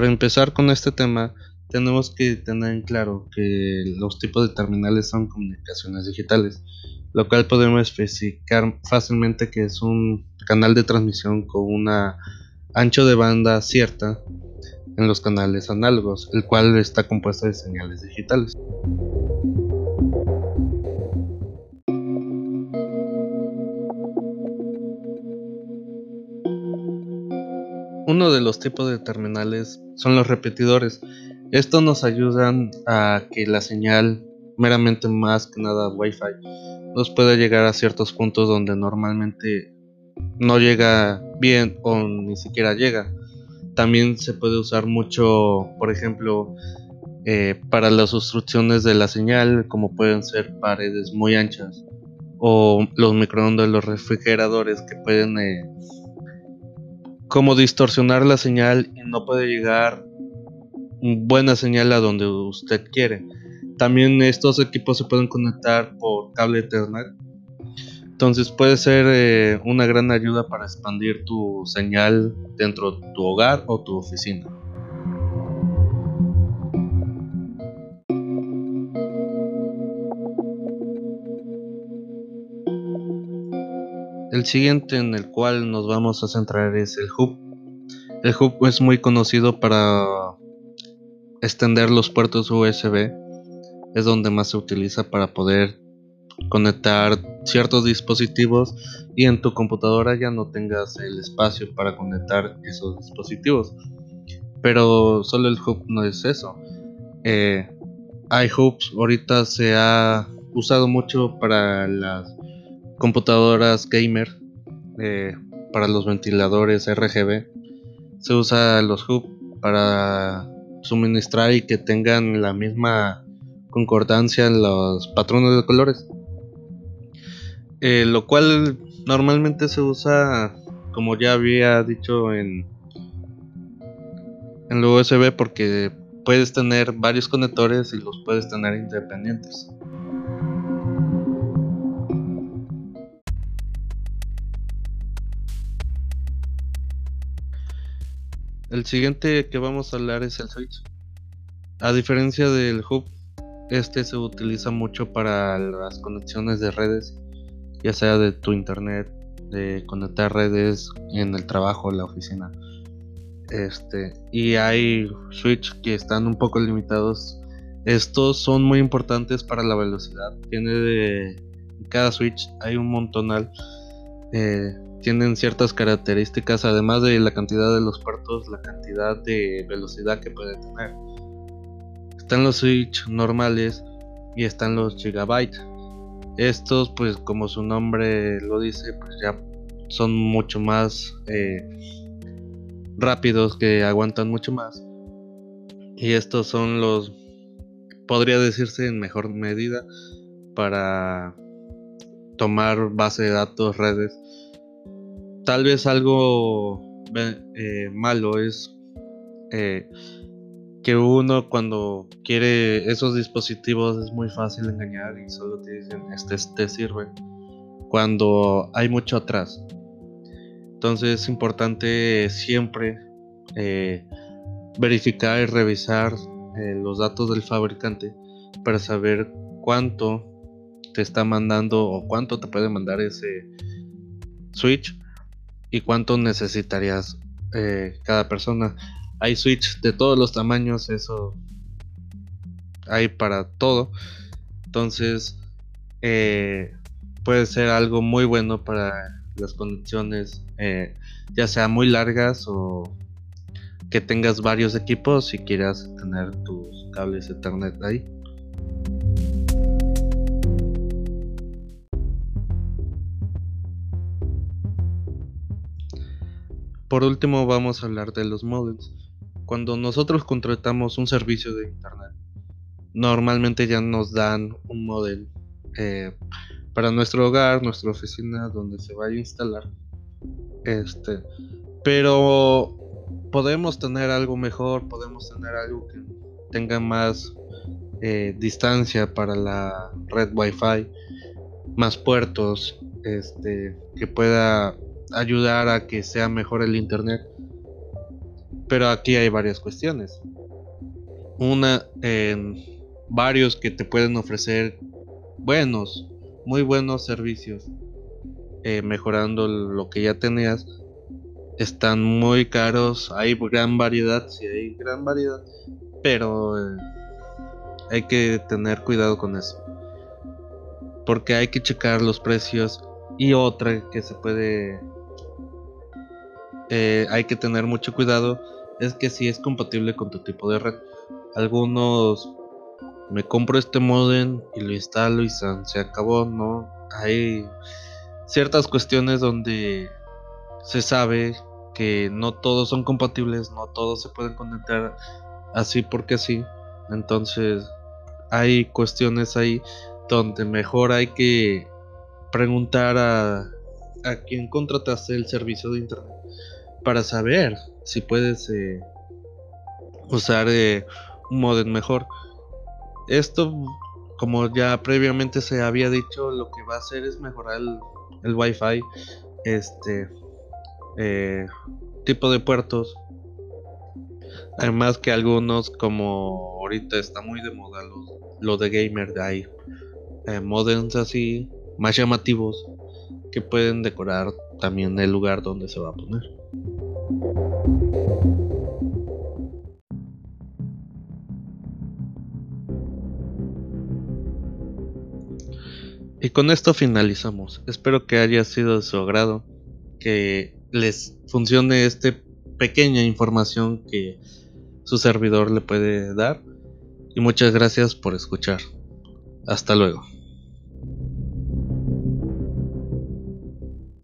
para empezar con este tema, tenemos que tener en claro que los tipos de terminales son comunicaciones digitales, lo cual podemos especificar fácilmente que es un canal de transmisión con una ancho de banda cierta en los canales análogos, el cual está compuesto de señales digitales. Los tipos de terminales son los repetidores. Estos nos ayudan a que la señal, meramente más que nada Wi-Fi, nos pueda llegar a ciertos puntos donde normalmente no llega bien o ni siquiera llega. También se puede usar mucho, por ejemplo, eh, para las obstrucciones de la señal, como pueden ser paredes muy anchas o los microondas los refrigeradores que pueden eh, como distorsionar la señal y no puede llegar buena señal a donde usted quiere. También estos equipos se pueden conectar por cable Ethernet. Entonces puede ser eh, una gran ayuda para expandir tu señal dentro de tu hogar o tu oficina. El siguiente en el cual nos vamos a centrar es el hub. El hub es muy conocido para extender los puertos USB. Es donde más se utiliza para poder conectar ciertos dispositivos y en tu computadora ya no tengas el espacio para conectar esos dispositivos. Pero solo el hub no es eso. Eh, hay hubs, ahorita se ha usado mucho para las computadoras gamer, eh, para los ventiladores RGB. Se usa los hub para suministrar y que tengan la misma concordancia en los patrones de colores. Eh, lo cual normalmente se usa, como ya había dicho en, en lo USB, porque puedes tener varios conectores y los puedes tener independientes. El siguiente que vamos a hablar es el switch. A diferencia del hub, este se utiliza mucho para las conexiones de redes, ya sea de tu internet, de conectar redes en el trabajo, la oficina. Este, y hay switch que están un poco limitados. Estos son muy importantes para la velocidad. Tiene de cada switch hay un montonal eh, tienen ciertas características, además de la cantidad de los puertos, la cantidad de velocidad que puede tener. Están los switch normales y están los gigabyte. Estos, pues como su nombre lo dice, pues ya son mucho más eh, rápidos, que aguantan mucho más. Y estos son los, podría decirse en mejor medida, para tomar base de datos, redes tal vez algo eh, malo es eh, que uno cuando quiere esos dispositivos es muy fácil engañar y solo te dicen este te sirve cuando hay mucho atrás. Entonces es importante siempre eh, verificar y revisar los datos del fabricante para saber cuánto te está mandando o cuánto te puede mandar ese switch y cuánto necesitarías eh, cada persona. Hay switch de todos los tamaños, eso hay para todo. Entonces eh, puede ser algo muy bueno para las conexiones, eh, ya sea muy largas o que tengas varios equipos y quieras tener tus cables Ethernet ahí. Por último vamos a hablar de los modems. Cuando nosotros contratamos un servicio de internet, normalmente ya nos dan un modem eh, para nuestro hogar, nuestra oficina, donde se vaya a instalar. Este, pero podemos tener algo mejor, podemos tener algo que tenga más eh, distancia para la red Wi-Fi, más puertos, este, que pueda ayudar a que sea mejor el internet. Pero aquí hay varias cuestiones. Una, en varios que te pueden ofrecer buenos, muy buenos servicios, eh, mejorando lo que ya tenías. Están muy caros, hay gran variedad, sí hay gran variedad, pero eh, hay que tener cuidado con eso. Porque hay que checar los precios y otra que se puede... Eh, hay que tener mucho cuidado es que si es compatible con tu tipo de red. Algunos me compro este modem y lo instalo y se acabó, ¿no? Hay ciertas cuestiones donde se sabe que no todos son compatibles, no todos se pueden conectar así porque sí. Entonces hay cuestiones ahí donde mejor hay que preguntar a, a quien contrataste el servicio de internet para saber si puedes eh, usar eh, un modem mejor. Esto, como ya previamente se había dicho, lo que va a hacer es mejorar el, Wi-Fi, este eh, tipo de puertos. Además que algunos, como ahorita está muy de moda lo de gamer, hay modems así más llamativos que pueden decorar también el lugar donde se va a poner. Y con esto finalizamos. Espero que haya sido de su agrado, que les funcione esta pequeña información que su servidor le puede dar. Y muchas gracias por escuchar. Hasta luego.